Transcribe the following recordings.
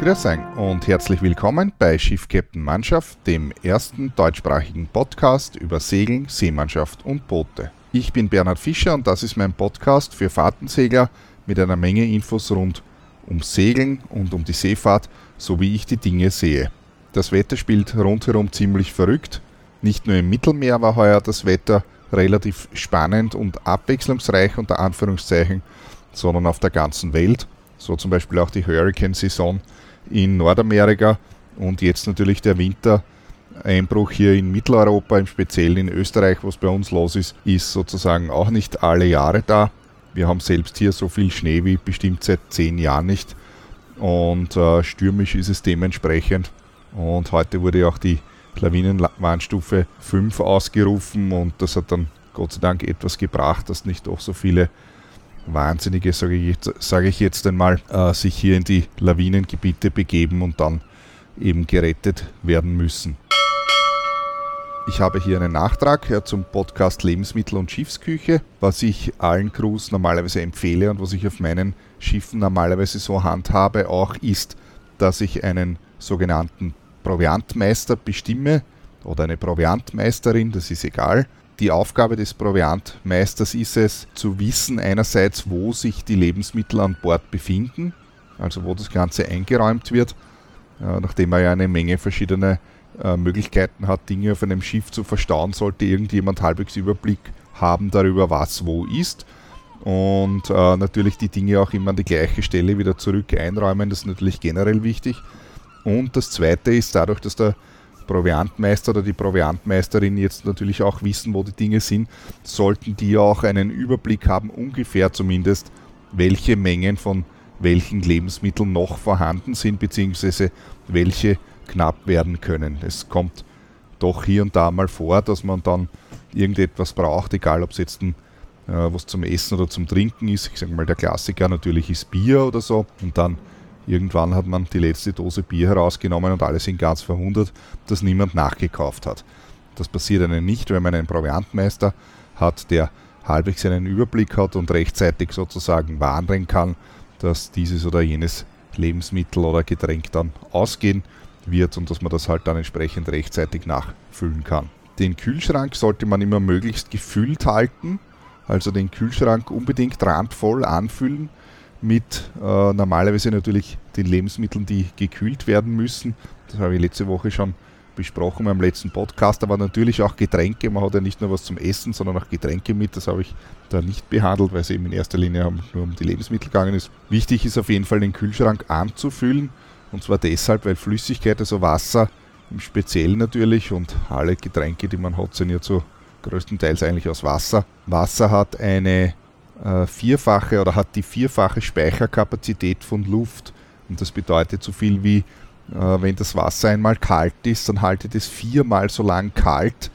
Grüß euch und herzlich willkommen bei Schiff Captain Mannschaft, dem ersten deutschsprachigen Podcast über Segeln, Seemannschaft und Boote. Ich bin Bernhard Fischer und das ist mein Podcast für Fahrtensegler mit einer Menge Infos rund um Segeln und um die Seefahrt, so wie ich die Dinge sehe. Das Wetter spielt rundherum ziemlich verrückt. Nicht nur im Mittelmeer war heuer das Wetter relativ spannend und abwechslungsreich unter Anführungszeichen, sondern auf der ganzen Welt. So zum Beispiel auch die Hurricane-Saison in Nordamerika und jetzt natürlich der Wintereinbruch hier in Mitteleuropa, im Speziellen in Österreich, was bei uns los ist, ist sozusagen auch nicht alle Jahre da. Wir haben selbst hier so viel Schnee wie bestimmt seit zehn Jahren nicht und äh, stürmisch ist es dementsprechend. Und heute wurde auch die Lawinenwarnstufe 5 ausgerufen und das hat dann Gott sei Dank etwas gebracht, dass nicht doch so viele Wahnsinnige, sage ich, sag ich jetzt einmal, äh, sich hier in die Lawinengebiete begeben und dann eben gerettet werden müssen. Ich habe hier einen Nachtrag zum Podcast Lebensmittel und Schiffsküche, was ich allen Crews normalerweise empfehle und was ich auf meinen Schiffen normalerweise so handhabe, auch ist, dass ich einen sogenannten Proviantmeister bestimme oder eine Proviantmeisterin, das ist egal, die Aufgabe des Proviantmeisters ist es, zu wissen einerseits, wo sich die Lebensmittel an Bord befinden, also wo das Ganze eingeräumt wird, äh, nachdem er ja eine Menge verschiedene äh, Möglichkeiten hat, Dinge auf einem Schiff zu verstauen, sollte irgendjemand halbwegs Überblick haben darüber, was wo ist. Und äh, natürlich die Dinge auch immer an die gleiche Stelle wieder zurück einräumen, das ist natürlich generell wichtig. Und das zweite ist dadurch, dass der Proviantmeister oder die Proviantmeisterin jetzt natürlich auch wissen, wo die Dinge sind, sollten die auch einen Überblick haben, ungefähr zumindest, welche Mengen von welchen Lebensmitteln noch vorhanden sind, beziehungsweise welche knapp werden können. Es kommt doch hier und da mal vor, dass man dann irgendetwas braucht, egal ob es jetzt ein, äh, was zum Essen oder zum Trinken ist. Ich sage mal, der Klassiker natürlich ist Bier oder so. Und dann Irgendwann hat man die letzte Dose Bier herausgenommen und alle sind ganz verwundert, dass niemand nachgekauft hat. Das passiert einem nicht, wenn man einen Proviantmeister hat, der halbwegs einen Überblick hat und rechtzeitig sozusagen warnen kann, dass dieses oder jenes Lebensmittel oder Getränk dann ausgehen wird und dass man das halt dann entsprechend rechtzeitig nachfüllen kann. Den Kühlschrank sollte man immer möglichst gefüllt halten, also den Kühlschrank unbedingt randvoll anfüllen, mit äh, normalerweise natürlich den Lebensmitteln, die gekühlt werden müssen. Das habe ich letzte Woche schon besprochen beim letzten Podcast, aber natürlich auch Getränke. Man hat ja nicht nur was zum Essen, sondern auch Getränke mit. Das habe ich da nicht behandelt, weil es eben in erster Linie nur um die Lebensmittel gegangen ist. Wichtig ist auf jeden Fall, den Kühlschrank anzufüllen. Und zwar deshalb, weil Flüssigkeit, also Wasser im Speziellen natürlich und alle Getränke, die man hat, sind ja zu größtenteils eigentlich aus Wasser. Wasser hat eine äh, vierfache oder hat die vierfache Speicherkapazität von Luft. Und das bedeutet so viel wie, äh, wenn das Wasser einmal kalt ist, dann haltet es viermal so lang kalt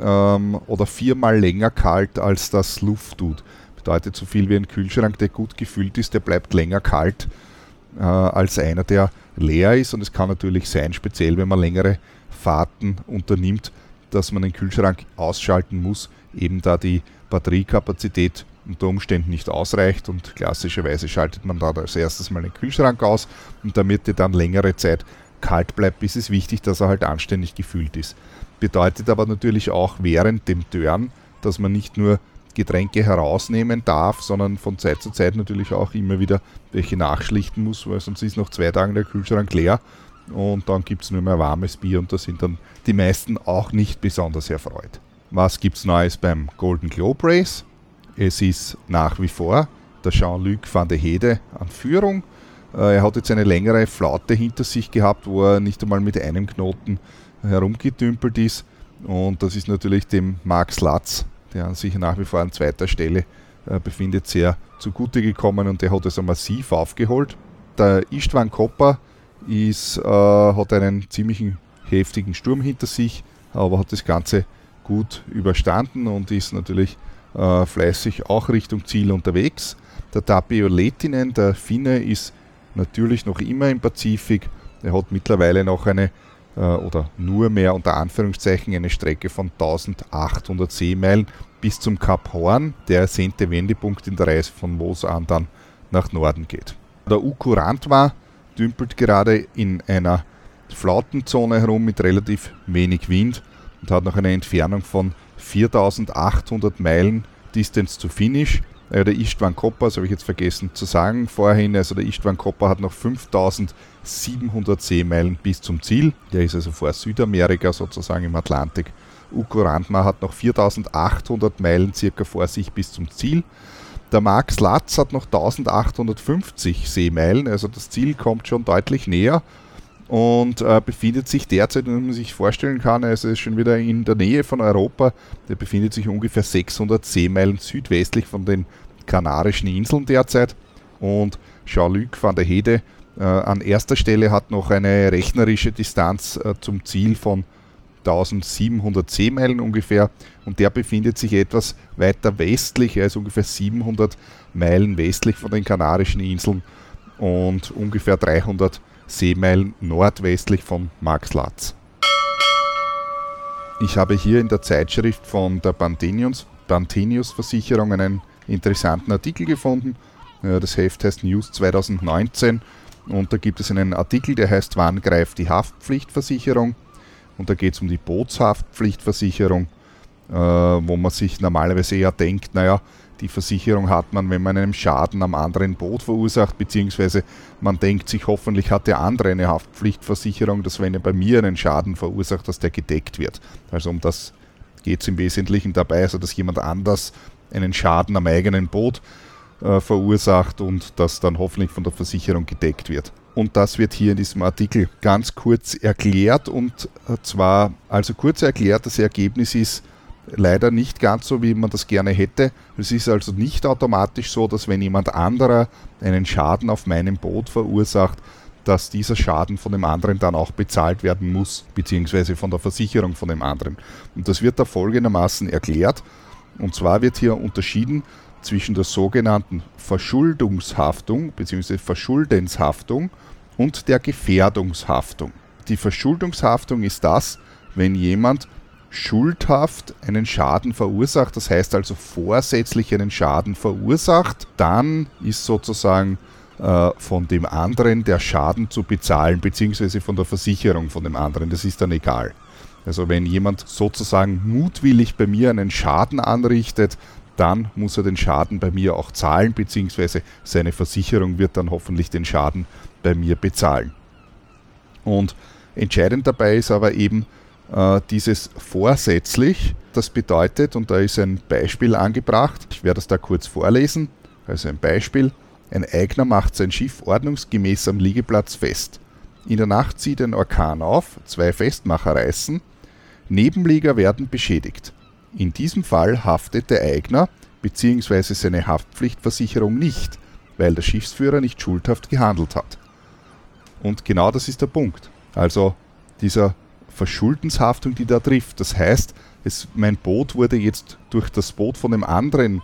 ähm, oder viermal länger kalt, als das Luft tut. Bedeutet so viel wie ein Kühlschrank, der gut gefüllt ist, der bleibt länger kalt äh, als einer, der leer ist. Und es kann natürlich sein, speziell wenn man längere Fahrten unternimmt, dass man den Kühlschrank ausschalten muss, eben da die Batteriekapazität unter Umständen nicht ausreicht und klassischerweise schaltet man da als erstes mal den Kühlschrank aus und damit er dann längere Zeit kalt bleibt, ist es wichtig, dass er halt anständig gefüllt ist. Bedeutet aber natürlich auch während dem Turn, dass man nicht nur Getränke herausnehmen darf, sondern von Zeit zu Zeit natürlich auch immer wieder welche nachschlichten muss, weil sonst ist nach zwei Tagen der Kühlschrank leer und dann gibt es nur mehr warmes Bier und da sind dann die meisten auch nicht besonders erfreut. Was gibt es Neues beim Golden Globe Race? Es ist nach wie vor der Jean-Luc van der Hede an Führung. Äh, er hat jetzt eine längere Flaute hinter sich gehabt, wo er nicht einmal mit einem Knoten herumgedümpelt ist. Und das ist natürlich dem Max Latz, der sich nach wie vor an zweiter Stelle äh, befindet, sehr zugute gekommen und der hat also massiv aufgeholt. Der Istvan Kopper ist, äh, hat einen ziemlichen heftigen Sturm hinter sich, aber hat das Ganze gut überstanden und ist natürlich äh, fleißig auch Richtung Ziel unterwegs. Der Tapio Letinen, der Finne, ist natürlich noch immer im Pazifik. Er hat mittlerweile noch eine äh, oder nur mehr unter Anführungszeichen eine Strecke von 1800 Seemeilen bis zum Kap Horn, der ersehnte Wendepunkt in der Reise von Moos an dann nach Norden geht. Der Ukurantwa, dümpelt gerade in einer Flautenzone herum mit relativ wenig Wind und hat noch eine Entfernung von 4800 Meilen Distance to Finish. Äh, der Istvan Kopper, das habe ich jetzt vergessen zu sagen vorhin, also der Istvan Kopper hat noch 5700 Seemeilen bis zum Ziel. Der ist also vor Südamerika sozusagen im Atlantik. Uko Randmar hat noch 4800 Meilen circa vor sich bis zum Ziel. Der Max Latz hat noch 1850 Seemeilen, also das Ziel kommt schon deutlich näher und äh, befindet sich derzeit, wenn man sich vorstellen kann, also ist schon wieder in der Nähe von Europa, der befindet sich ungefähr 600 Seemeilen südwestlich von den Kanarischen Inseln derzeit. Und Jean-Luc van der Hede äh, an erster Stelle hat noch eine rechnerische Distanz äh, zum Ziel von 1700 Seemeilen ungefähr. Und der befindet sich etwas weiter westlich, ist ungefähr 700 Meilen westlich von den Kanarischen Inseln und ungefähr 300 Seemeilen nordwestlich von Marxlatz. Ich habe hier in der Zeitschrift von der Pantenius, Pantenius Versicherung einen interessanten Artikel gefunden. Das Heft heißt News 2019 und da gibt es einen Artikel, der heißt Wann greift die Haftpflichtversicherung? Und da geht es um die Bootshaftpflichtversicherung, äh, wo man sich normalerweise eher denkt, naja, die Versicherung hat man, wenn man einen Schaden am anderen Boot verursacht, beziehungsweise man denkt sich, hoffentlich hat der andere eine Haftpflichtversicherung, dass wenn er bei mir einen Schaden verursacht, dass der gedeckt wird. Also um das geht es im Wesentlichen dabei, also dass jemand anders einen Schaden am eigenen Boot äh, verursacht und das dann hoffentlich von der Versicherung gedeckt wird. Und das wird hier in diesem Artikel ganz kurz erklärt und äh, zwar, also kurz erklärt, das Ergebnis ist, leider nicht ganz so, wie man das gerne hätte. Es ist also nicht automatisch so, dass wenn jemand anderer einen Schaden auf meinem Boot verursacht, dass dieser Schaden von dem anderen dann auch bezahlt werden muss, beziehungsweise von der Versicherung von dem anderen. Und das wird da folgendermaßen erklärt. Und zwar wird hier unterschieden zwischen der sogenannten Verschuldungshaftung bzw. Verschuldenshaftung und der Gefährdungshaftung. Die Verschuldungshaftung ist das, wenn jemand schuldhaft einen Schaden verursacht, das heißt also vorsätzlich einen Schaden verursacht, dann ist sozusagen äh, von dem anderen der Schaden zu bezahlen, beziehungsweise von der Versicherung von dem anderen. Das ist dann egal. Also wenn jemand sozusagen mutwillig bei mir einen Schaden anrichtet, dann muss er den Schaden bei mir auch zahlen, beziehungsweise seine Versicherung wird dann hoffentlich den Schaden bei mir bezahlen. Und entscheidend dabei ist aber eben, dieses vorsätzlich, das bedeutet, und da ist ein Beispiel angebracht, ich werde es da kurz vorlesen, also ein Beispiel, ein Eigner macht sein Schiff ordnungsgemäß am Liegeplatz fest. In der Nacht zieht ein Orkan auf, zwei Festmacher reißen, Nebenlieger werden beschädigt. In diesem Fall haftet der Eigner bzw. seine Haftpflichtversicherung nicht, weil der Schiffsführer nicht schuldhaft gehandelt hat. Und genau das ist der Punkt. Also dieser Verschuldenshaftung, die da trifft. Das heißt, es, mein Boot wurde jetzt durch das Boot von dem anderen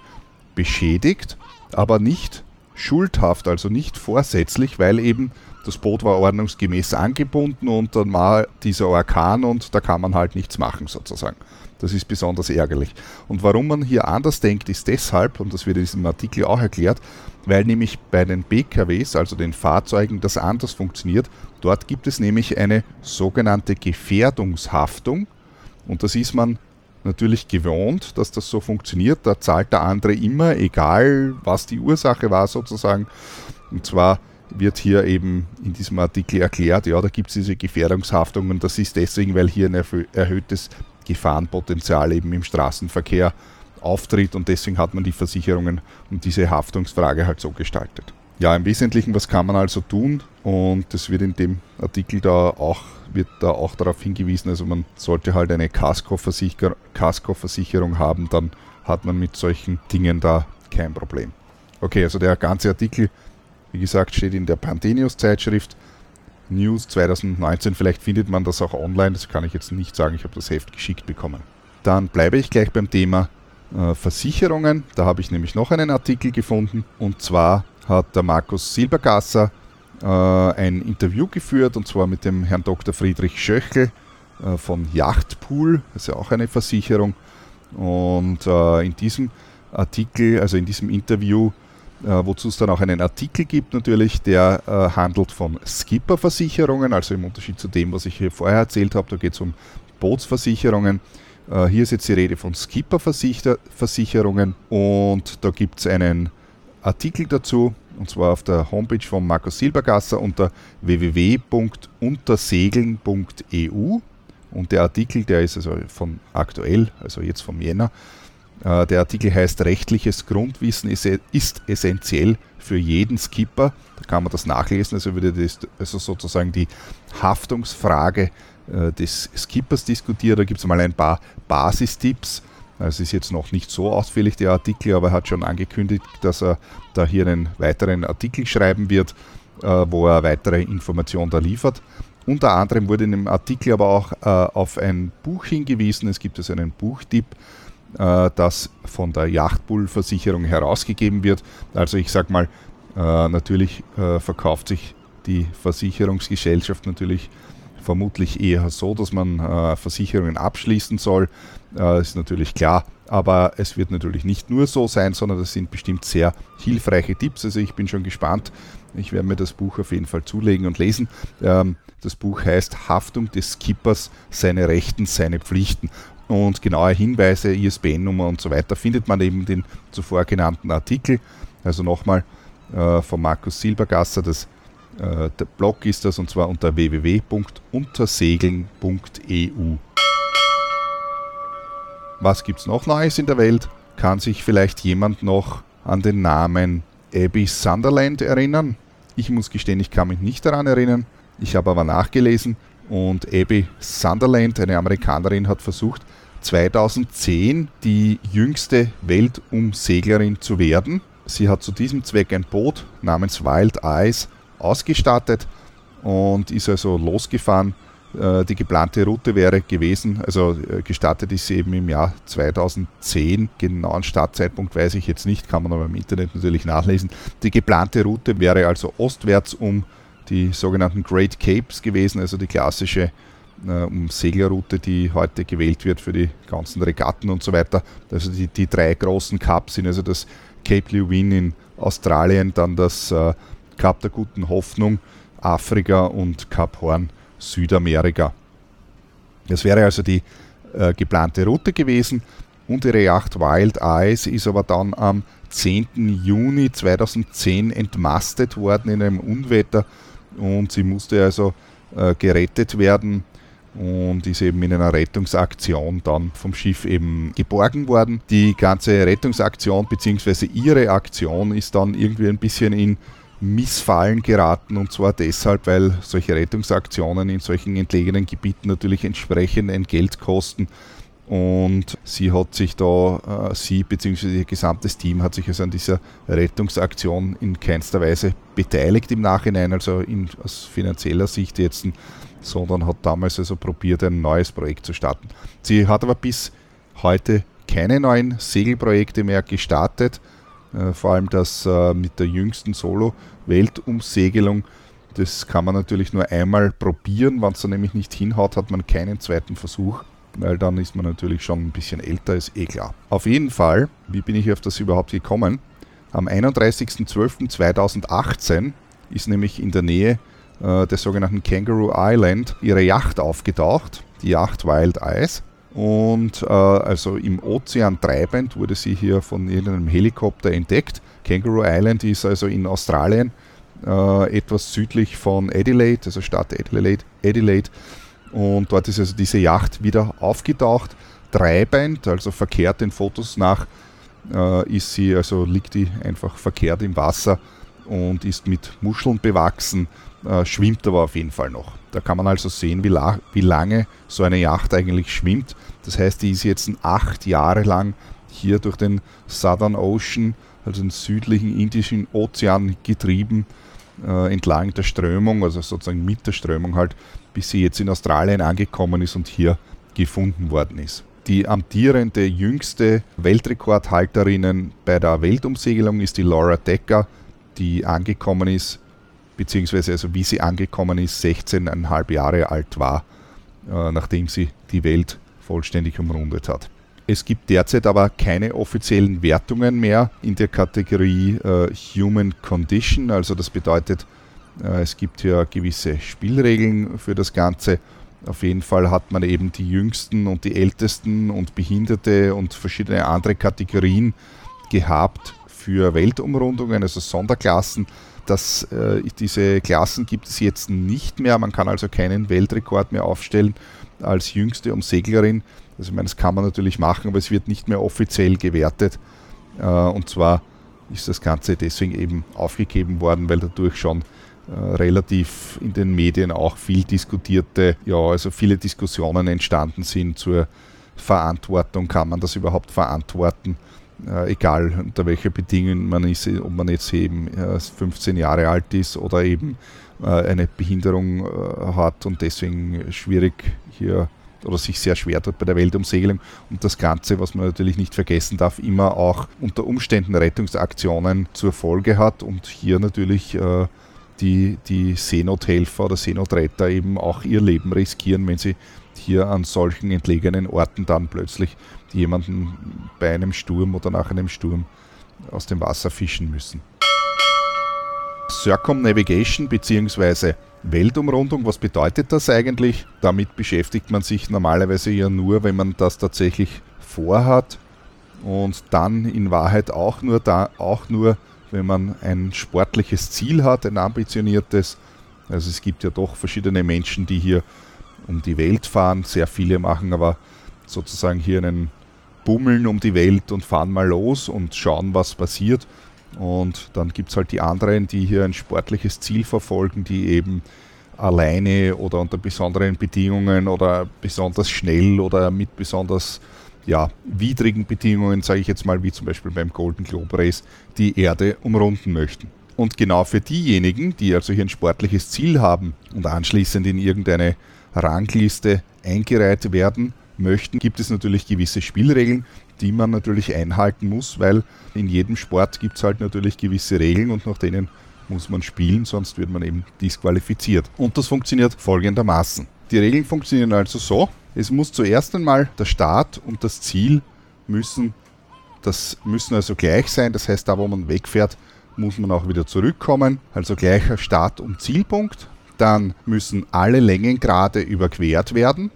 beschädigt, aber nicht schuldhaft, also nicht vorsätzlich, weil eben das Boot war ordnungsgemäß angebunden und dann war dieser Orkan und da kann man halt nichts machen sozusagen. Das ist besonders ärgerlich. Und warum man hier anders denkt, ist deshalb, und das wird in diesem Artikel auch erklärt, weil nämlich bei den BKWs, also den Fahrzeugen, das anders funktioniert. Dort gibt es nämlich eine sogenannte Gefährdungshaftung und das ist man natürlich gewohnt, dass das so funktioniert. Da zahlt der andere immer, egal was die Ursache war sozusagen. Und zwar wird hier eben in diesem Artikel erklärt, ja, da gibt es diese Gefährdungshaftung und das ist deswegen, weil hier ein erhöhtes Gefahrenpotenzial eben im Straßenverkehr auftritt und deswegen hat man die Versicherungen und diese Haftungsfrage halt so gestaltet. Ja, im Wesentlichen, was kann man also tun? Und das wird in dem Artikel da auch, wird da auch darauf hingewiesen, also man sollte halt eine Kaskoversicherung haben, dann hat man mit solchen Dingen da kein Problem. Okay, also der ganze Artikel, wie gesagt, steht in der Pantenius Zeitschrift News 2019. Vielleicht findet man das auch online, das kann ich jetzt nicht sagen, ich habe das Heft geschickt bekommen. Dann bleibe ich gleich beim Thema äh, Versicherungen. Da habe ich nämlich noch einen Artikel gefunden. Und zwar hat der Markus Silbergasser äh, ein Interview geführt, und zwar mit dem Herrn Dr. Friedrich Schöchel äh, von Yachtpool, das ist ja auch eine Versicherung. Und in diesem Artikel, also in diesem Interview, wozu es dann auch einen Artikel gibt natürlich, der äh, handelt von Skipper-Versicherungen, also im Unterschied zu dem, was ich hier vorher erzählt habe, da geht es um Bootsversicherungen. Äh, hier ist jetzt die Rede von Skipper-Versicherungen und da gibt es einen Artikel dazu, und zwar auf der Homepage von Markus Silbergasser unter www.untersegeln.eu. Und der Artikel, der ist also von aktuell, also jetzt vom Jänner. Äh, der Artikel heißt Rechtliches Grundwissen ist, essentiell für jeden Skipper. Da kann man das nachlesen. Also würde das also sozusagen die Haftungsfrage äh, des Skippers diskutiert. Da gibt es mal ein paar Basistipps. Es ist jetzt noch nicht so ausführlich der Artikel, aber er hat schon angekündigt, dass er da hier einen weiteren Artikel schreiben wird, äh, wo er weitere Informationen da liefert. Unter anderem wurde in dem Artikel aber auch auf ein Buch hingewiesen. Es gibt also einen Buchtipp, das von der Yachtbull-Versicherung herausgegeben wird. Also ich sage mal, natürlich verkauft sich die Versicherungsgesellschaft natürlich vermutlich eher so, dass man äh, Versicherungen abschließen soll. Äh, ist natürlich klar, aber es wird natürlich nicht nur so sein, sondern das sind bestimmt sehr hilfreiche Tipps. Also ich bin schon gespannt. Ich werde mir das Buch auf jeden Fall zulegen und lesen. Ähm, das Buch heißt Haftung des Skippers, seine Rechten, seine Pflichten. Und genaue Hinweise, ISBN-Nummer und so weiter findet man eben den zuvor genannten Artikel. Also nochmal äh, von Markus Silbergasser, das äh, der Blog ist das und zwar unter www.untersegeln.eu. Was gibt es noch Neues in der Welt? Kann sich vielleicht jemand noch an den Namen Abby Sunderland erinnern? Ich muss gestehen, ich kann mich nicht daran erinnern. Ich habe aber nachgelesen und Abby Sunderland, eine Amerikanerin, hat versucht, 2010 die jüngste Weltumseglerin zu werden. Sie hat zu diesem Zweck ein Boot namens Wild Eyes ausgestattet und ist also losgefahren. Äh, die geplante Route wäre gewesen, also äh, gestartet ist sie eben im Jahr 2010. Genauen Startzeitpunkt weiß ich jetzt nicht, kann man aber im Internet natürlich nachlesen. Die geplante Route wäre also ostwärts um die sogenannten Great Capes gewesen, also die klassische äh, Seglerroute, die heute gewählt wird für die ganzen Regatten und so weiter. Also die, die drei großen Cups sind also das Cape Lewin in Australien, dann das äh, Kap der Guten Hoffnung Afrika und Kap Horn Südamerika. Das wäre also die äh, geplante Route gewesen und ihre Yacht Wild Eyes ist aber dann am 10. Juni 2010 entmastet worden in einem Unwetter und sie musste also äh, gerettet werden und ist eben in einer Rettungsaktion dann vom Schiff eben geborgen worden. Die ganze Rettungsaktion bzw. ihre Aktion ist dann irgendwie ein bisschen in Missfallen geraten und zwar deshalb, weil solche Rettungsaktionen in solchen entlegenen Gebieten natürlich entsprechend ein Geld kosten und sie hat sich da, äh, sie bzw. ihr gesamtes Team hat sich also an dieser Rettungsaktion in keinster Weise beteiligt im Nachhinein, also in, aus finanzieller Sicht jetzt, sondern hat damals also probiert, ein neues Projekt zu starten. Sie hat aber bis heute keine neuen Segelprojekte mehr gestartet äh, vor allem das äh, mit der jüngsten Solo-Weltumsegelung. Das kann man natürlich nur einmal probieren. Wenn es dann nämlich nicht hinhaut, hat man keinen zweiten Versuch, weil dann ist man natürlich schon ein bisschen älter, ist eh klar. Auf jeden Fall, wie bin ich auf das überhaupt gekommen? Am 31.12.2018 ist nämlich in der Nähe äh, des sogenannten Kangaroo Island ihre Yacht aufgetaucht, die Yacht Wild Eyes. Und äh, also im Ozean treibend wurde sie hier von irgendeinem Helikopter entdeckt. Kangaroo Island ist also in Australien äh, etwas südlich von Adelaide, also Stadt Adelaide, Adelaide. Und dort ist also diese Yacht wieder aufgetaucht, treibend, also verkehrt den Fotos nach, äh, ist sie, also liegt die einfach verkehrt im Wasser und ist mit Muscheln bewachsen, äh, schwimmt aber auf jeden Fall noch. Da kann man also sehen, wie, la wie lange so eine Yacht eigentlich schwimmt. Das heißt, die ist jetzt acht Jahre lang hier durch den Southern Ocean, also den südlichen Indischen Ozean getrieben, äh, entlang der Strömung, also sozusagen mit der Strömung halt, bis sie jetzt in Australien angekommen ist und hier gefunden worden ist. Die amtierende jüngste Weltrekordhalterin bei der Weltumsegelung ist die Laura Decker, die angekommen ist beziehungsweise also wie sie angekommen ist, 16,5 Jahre alt war, äh, nachdem sie die Welt vollständig umrundet hat. Es gibt derzeit aber keine offiziellen Wertungen mehr in der Kategorie äh, Human Condition. Also das bedeutet, es gibt hier gewisse Spielregeln für das Ganze. Auf jeden Fall hat man eben die Jüngsten und die Ältesten und Behinderte und verschiedene andere Kategorien gehabt für Weltumrundungen, also Sonderklassen. Das, äh, diese Klassen gibt es jetzt nicht mehr. Man kann also keinen Weltrekord mehr aufstellen als jüngste Umseglerin. Also ich meine, das kann man natürlich machen, aber es wird nicht mehr offiziell gewertet. Äh, und zwar ist das Ganze deswegen eben aufgegeben worden, weil dadurch schon äh, relativ in den Medien auch viel diskutierte, ja, also viele Diskussionen entstanden sind zur Verantwortung, kann man das überhaupt verantworten, äh, egal unter welchen Bedingungen man ist, ob man jetzt eben äh, 15 Jahre alt ist oder eben äh, eine Behinderung äh, hat und deswegen schwierig hier oder sich sehr schwer tut bei der Weltumsegelung und das Ganze, was man natürlich nicht vergessen darf, immer auch unter Umständen Rettungsaktionen zur Folge hat und hier natürlich äh, die, die Seenothelfer oder Seenotretter eben auch ihr Leben riskieren, wenn sie hier an solchen entlegenen Orten dann plötzlich jemanden bei einem Sturm oder nach einem Sturm aus dem Wasser fischen müssen. Circumnavigation bzw. Weltumrundung, was bedeutet das eigentlich? Damit beschäftigt man sich normalerweise ja nur, wenn man das tatsächlich vorhat und dann in Wahrheit auch nur da, auch nur wenn man ein sportliches Ziel hat, ein ambitioniertes. Also es gibt ja doch verschiedene Menschen, die hier um die Welt fahren. Sehr viele machen aber sozusagen hier einen Bummeln um die Welt und fahren mal los und schauen, was passiert. Und dann gibt es halt die anderen, die hier ein sportliches Ziel verfolgen, die eben alleine oder unter besonderen Bedingungen oder besonders schnell oder mit besonders ja, widrigen Bedingungen, sage ich jetzt mal, wie zum Beispiel beim Golden Globe Race, die Erde umrunden möchten. Und genau für diejenigen, die also hier ein sportliches Ziel haben und anschließend in irgendeine Rangliste eingereiht werden möchten, gibt es natürlich gewisse Spielregeln, die man natürlich einhalten muss, weil in jedem Sport gibt es halt natürlich gewisse Regeln und nach denen muss man spielen, sonst wird man eben disqualifiziert. Und das funktioniert folgendermaßen. Die Regeln funktionieren also so, es muss zuerst einmal der Start und das Ziel müssen, das müssen also gleich sein. Das heißt, da wo man wegfährt, muss man auch wieder zurückkommen. Also gleicher Start- und Zielpunkt. Dann müssen alle Längengrade überquert werden.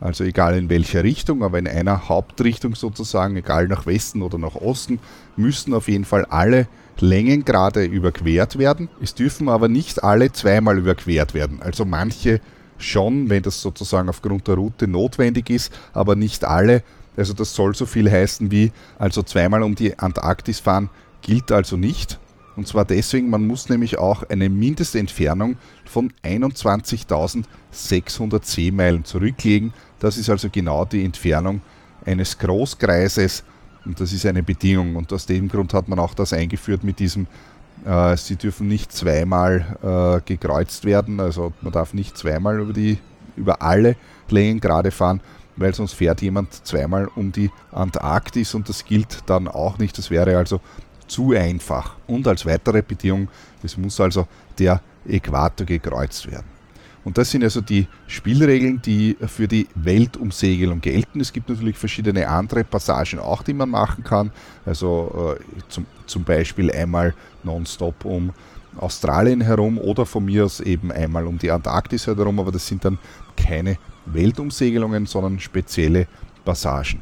Also egal in welcher Richtung, aber in einer Hauptrichtung sozusagen, egal nach Westen oder nach Osten, müssen auf jeden Fall alle Längengrade überquert werden. Es dürfen aber nicht alle zweimal überquert werden. Also manche schon, wenn das sozusagen aufgrund der Route notwendig ist, aber nicht alle. Also das soll so viel heißen wie, also zweimal um die Antarktis fahren, gilt also nicht. Und zwar deswegen, man muss nämlich auch eine Mindestentfernung von 21.600 Seemeilen zurücklegen. Das ist also genau die Entfernung eines Großkreises und das ist eine Bedingung. Und aus dem Grund hat man auch das eingeführt mit diesem sie dürfen nicht zweimal äh, gekreuzt werden, also man darf nicht zweimal über, die, über alle Längen gerade fahren, weil sonst fährt jemand zweimal um die Antarktis und das gilt dann auch nicht. Das wäre also zu einfach. Und als weitere Bedingung, es muss also der Äquator gekreuzt werden. Und das sind also die Spielregeln, die für die Weltumsegelung gelten. Es gibt natürlich verschiedene andere Passagen auch, die man machen kann. Also äh, zum, zum Beispiel einmal nonstop um Australien herum oder von mir aus eben einmal um die Antarktis herum, aber das sind dann keine Weltumsegelungen, sondern spezielle Passagen.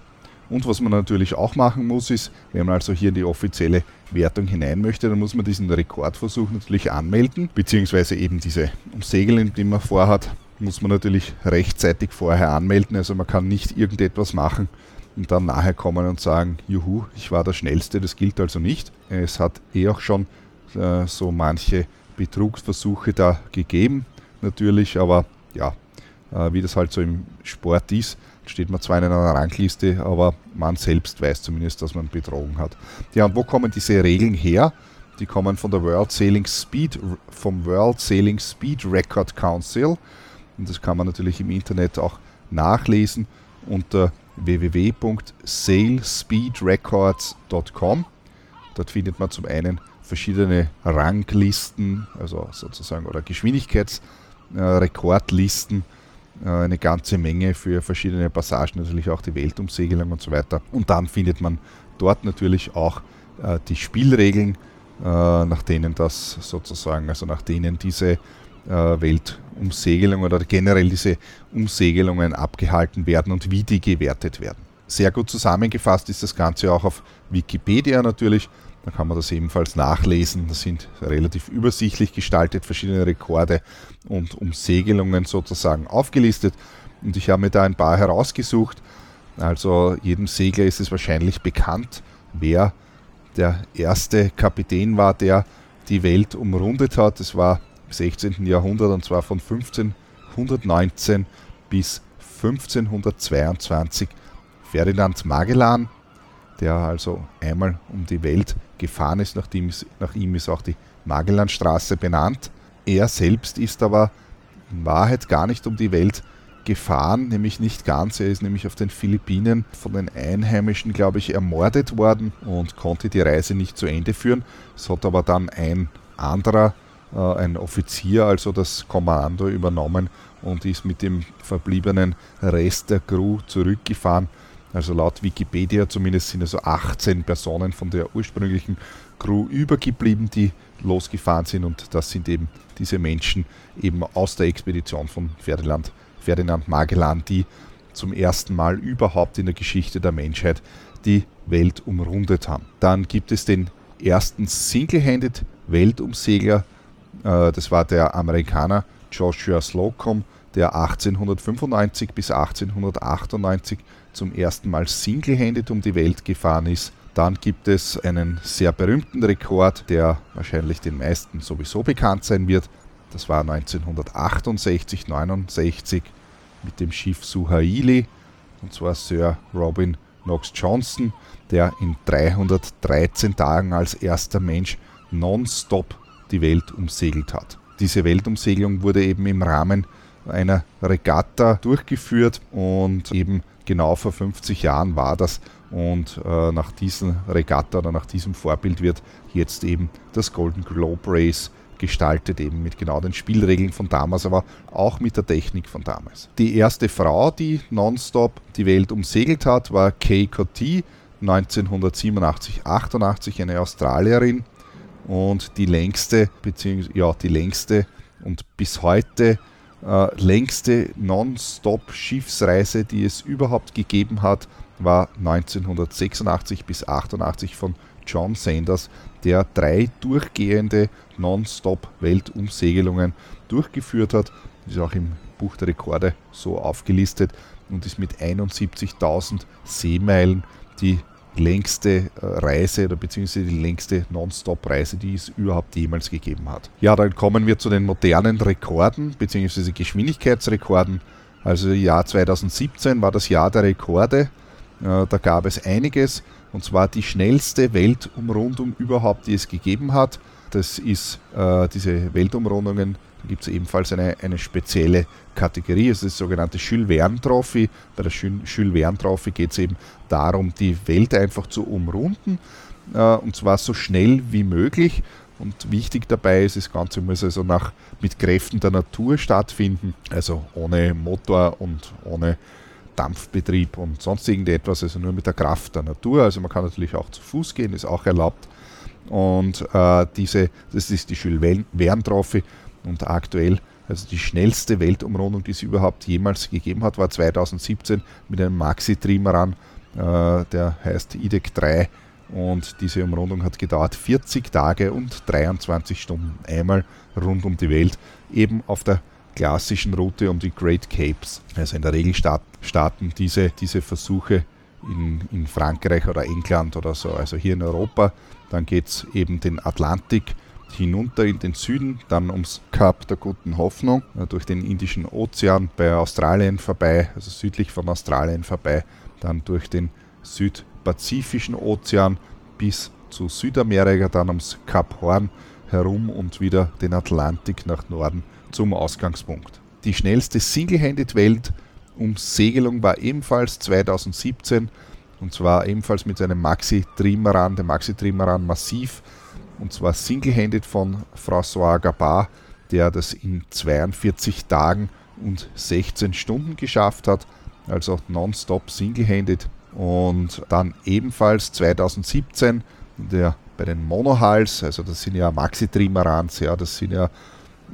Und was man natürlich auch machen muss, ist, wenn man also hier in die offizielle Wertung hinein möchte, dann muss man diesen Rekordversuch natürlich anmelden, beziehungsweise eben diese Umsegelung, die man vorhat, muss man natürlich rechtzeitig vorher anmelden. Also man kann nicht irgendetwas machen und dann nachher kommen und sagen, juhu, ich war der Schnellste, das gilt also nicht. Es hat eh auch schon äh, so manche Betrugsversuche da gegeben, natürlich, aber ja, äh, wie das halt so im Sport ist, steht man zwar in einer Rangliste, aber man selbst weiß zumindest, dass man betrogen hat. Ja, und wo kommen diese Regeln her? Die kommen von der World Sailing Speed, vom World Sailing Speed Record Council. Und das kann man natürlich im Internet auch nachlesen unter www.sailspeedrecords.com. Dort findet man zum einen verschiedene Ranglisten, also sozusagen oder Geschwindigkeitsrekordlisten äh, eine ganze Menge für verschiedene Passagen, natürlich auch die Weltumsegelung und so weiter. Und dann findet man dort natürlich auch äh, die Spielregeln, äh, nach denen das sozusagen, also nach denen diese Weltumsegelung oder generell diese Umsegelungen abgehalten werden und wie die gewertet werden. Sehr gut zusammengefasst ist das Ganze auch auf Wikipedia natürlich. Da kann man das ebenfalls nachlesen. Das sind relativ übersichtlich gestaltet, verschiedene Rekorde und Umsegelungen sozusagen aufgelistet. Und ich habe mir da ein paar herausgesucht. Also jedem Segler ist es wahrscheinlich bekannt, wer der erste Kapitän war, der die Welt umrundet hat. Es war im 16. Jahrhundert und zwar von 1519 bis 1522 Ferdinand Magellan, der also einmal um die Welt gefahren ist, nachdem es, nach ihm ist auch die Magellanstraße benannt. Er selbst ist aber in Wahrheit gar nicht um die Welt gefahren, nämlich nicht ganz. Er ist nämlich auf den Philippinen von den Einheimischen, glaube ich, ermordet worden und konnte die Reise nicht zu Ende führen. Es hat aber dann ein anderer, äh, ein Offizier, also das Kommando übernommen und ist mit dem verbliebenen Rest der Crew zurückgefahren. Also laut Wikipedia zumindest sind also 18 Personen von der ursprünglichen Crew übergeblieben, die losgefahren sind und das sind eben diese Menschen eben aus der Expedition von Ferdinand Ferdinand Magellan, die zum ersten Mal überhaupt in der Geschichte der Menschheit die Welt umrundet haben. Dann gibt es den ersten Single-Handed Weltumsegler, äh, das war der Amerikaner Joshua Slocum, der 1895 bis 1898 zum ersten Mal Single-Handed um die Welt gefahren ist. Dann gibt es einen sehr berühmten Rekord, der wahrscheinlich den meisten sowieso bekannt sein wird. Das war 1968, 69 mit dem Schiff Suhaili, und zwar Sir Robin Knox Johnson, der in 313 Tagen als erster Mensch nonstop die Welt umsegelt hat. Diese Weltumsegelung wurde eben im Rahmen einer Regatta durchgeführt und eben genau vor 50 Jahren war das. Und äh, nach diesem Regatta oder nach diesem Vorbild wird jetzt eben das Golden Globe Race gestaltet, eben mit genau den Spielregeln von damals, aber auch mit der Technik von damals. Die erste Frau, die nonstop die Welt umsegelt hat, war Kay Cottee, 1987-88, eine Australierin und die längste, beziehungsweise ja, die längste und bis heute äh, längste Non-Stop-Schiffsreise, die es überhaupt gegeben hat, war 1986 bis 88 von John Sanders, der drei durchgehende Non-Stop-Weltumsegelungen durchgeführt hat. Das ist auch im Buch der Rekorde so aufgelistet und ist mit 71.000 Seemeilen die längste äh, Reise oder beziehungsweise die längste Non-Stop-Reise, die es überhaupt jemals gegeben hat. Ja, dann kommen wir zu den modernen Rekorden beziehungsweise Geschwindigkeitsrekorden. Also Jahr 2017 war das Jahr der Rekorde. Äh, da gab es einiges und zwar die schnellste Weltumrundung überhaupt, die es gegeben hat. Das ist äh, diese Weltumrundungen, gibt es ebenfalls eine, eine spezielle Kategorie, es ist das sogenannte Jules Verne Trophy. Bei der Jules Verne Trophy geht es eben darum, die Welt einfach zu umrunden äh, und zwar so schnell wie möglich. Und wichtig dabei ist, das Ganze muss also nach, mit Kräften der Natur stattfinden, also ohne Motor und ohne Dampfbetrieb und sonst irgendetwas, also nur mit der Kraft der Natur. Also man kann natürlich auch zu Fuß gehen, ist auch erlaubt. Und äh, diese, das ist die Jules Verne Trophy und aktuell, also die schnellste Weltumrundung, die es überhaupt jemals gegeben hat, war 2017 mit einem Maxi-Trimaran, äh, der heißt IDEC 3 und diese Umrundung hat gedauert 40 Tage und 23 Stunden einmal rund um die Welt, eben auf der klassischen Route um die Great Capes. Also in der Regel starten diese, diese Versuche in, in Frankreich oder England oder so, also hier in Europa. Dann geht es eben den Atlantik hinunter in den Süden, dann ums Kap der Guten Hoffnung, äh, durch den Indischen Ozean bei Australien vorbei, also südlich von Australien vorbei, dann durch den Südpazifischen Ozean bis zu Südamerika, dann ums Kap Horn herum und wieder den Atlantik nach Norden zum Ausgangspunkt. Die schnellste Single-Handed-Welt-Umsegelung war ebenfalls 2017 und zwar ebenfalls mit einem Maxi-Trimaran, dem Maxi-Trimaran Massiv und zwar Single-Handed von François Gabard, der das in 42 Tagen und 16 Stunden geschafft hat, also nonstop single-handed. Und dann ebenfalls 2017 der, bei den Monohals, also das sind ja Maxi-Trimarans, ja, das sind ja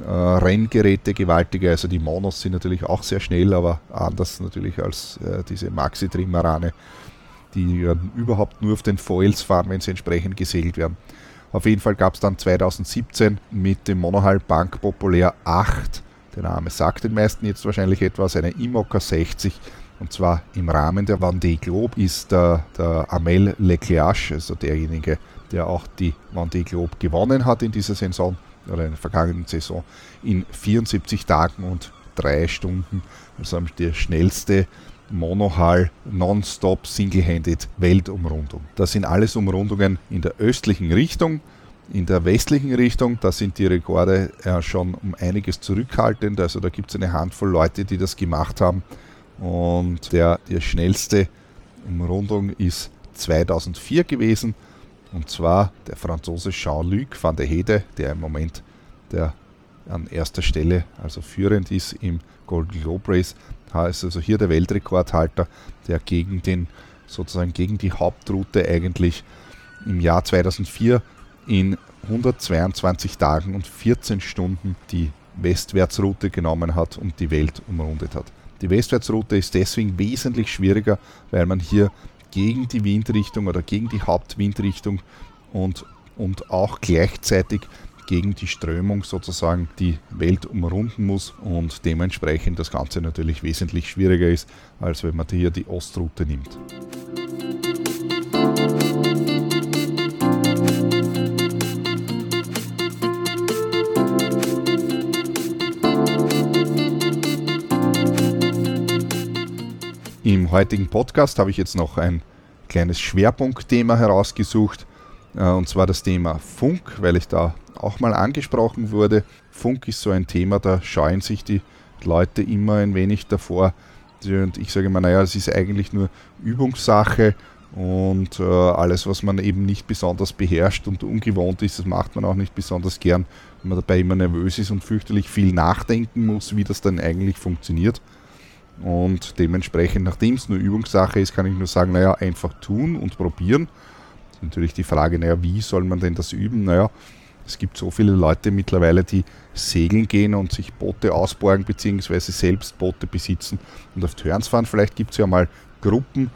äh, Renngeräte gewaltige, also die Monos sind natürlich auch sehr schnell, aber anders natürlich als äh, diese Maxi-Trimarane, die äh, überhaupt nur auf den Foils fahren, wenn sie entsprechend gesegelt werden. Auf jeden Fall gab es dann 2017 mit dem Monohal Bank Populär 8, der Name sagt den meisten jetzt wahrscheinlich etwas, eine Imoca 60 und zwar im Rahmen der Vendée Globe ist der, der Amel Leclerc, also derjenige, der auch die Vendée Globe gewonnen hat in dieser Saison oder in der vergangenen Saison, in 74 Tagen und 3 Stunden, also der schnellste Monohal Nonstop Single-Handed Weltumrundung. Das sind alles Umrundungen in der östlichen Richtung. In der westlichen Richtung, da sind die Rekorde ja schon um einiges zurückhaltend. Also da gibt es eine Handvoll Leute, die das gemacht haben. Und der, der schnellste Umrundung ist 2004 gewesen. Und zwar der Franzose Jean-Luc van der Hede, der im Moment der an erster Stelle, also führend ist im Golden Globe Race, ist also hier der Weltrekordhalter, der gegen den sozusagen gegen die Hauptroute eigentlich im Jahr 2004 in 122 Tagen und 14 Stunden die Westwärtsroute genommen hat und die Welt umrundet hat. Die Westwärtsroute ist deswegen wesentlich schwieriger, weil man hier gegen die Windrichtung oder gegen die Hauptwindrichtung und, und auch gleichzeitig gegen die Strömung sozusagen die Welt umrunden muss und dementsprechend das Ganze natürlich wesentlich schwieriger ist, als wenn man hier die Ostroute nimmt. Im heutigen Podcast habe ich jetzt noch ein kleines Schwerpunktthema herausgesucht, und zwar das Thema Funk, weil ich da auch mal angesprochen wurde. Funk ist so ein Thema, da scheuen sich die Leute immer ein wenig davor. Und ich sage immer, naja, es ist eigentlich nur Übungssache und äh, alles, was man eben nicht besonders beherrscht und ungewohnt ist, das macht man auch nicht besonders gern, wenn man dabei immer nervös ist und fürchterlich viel nachdenken muss, wie das dann eigentlich funktioniert. Und dementsprechend, nachdem es nur Übungssache ist, kann ich nur sagen, naja, einfach tun und probieren. Natürlich die Frage, naja, wie soll man denn das üben? Naja, es gibt so viele Leute mittlerweile, die segeln gehen und sich Boote ausborgen, beziehungsweise selbst Boote besitzen und auf Turns fahren. Vielleicht gibt es ja mal Gruppen,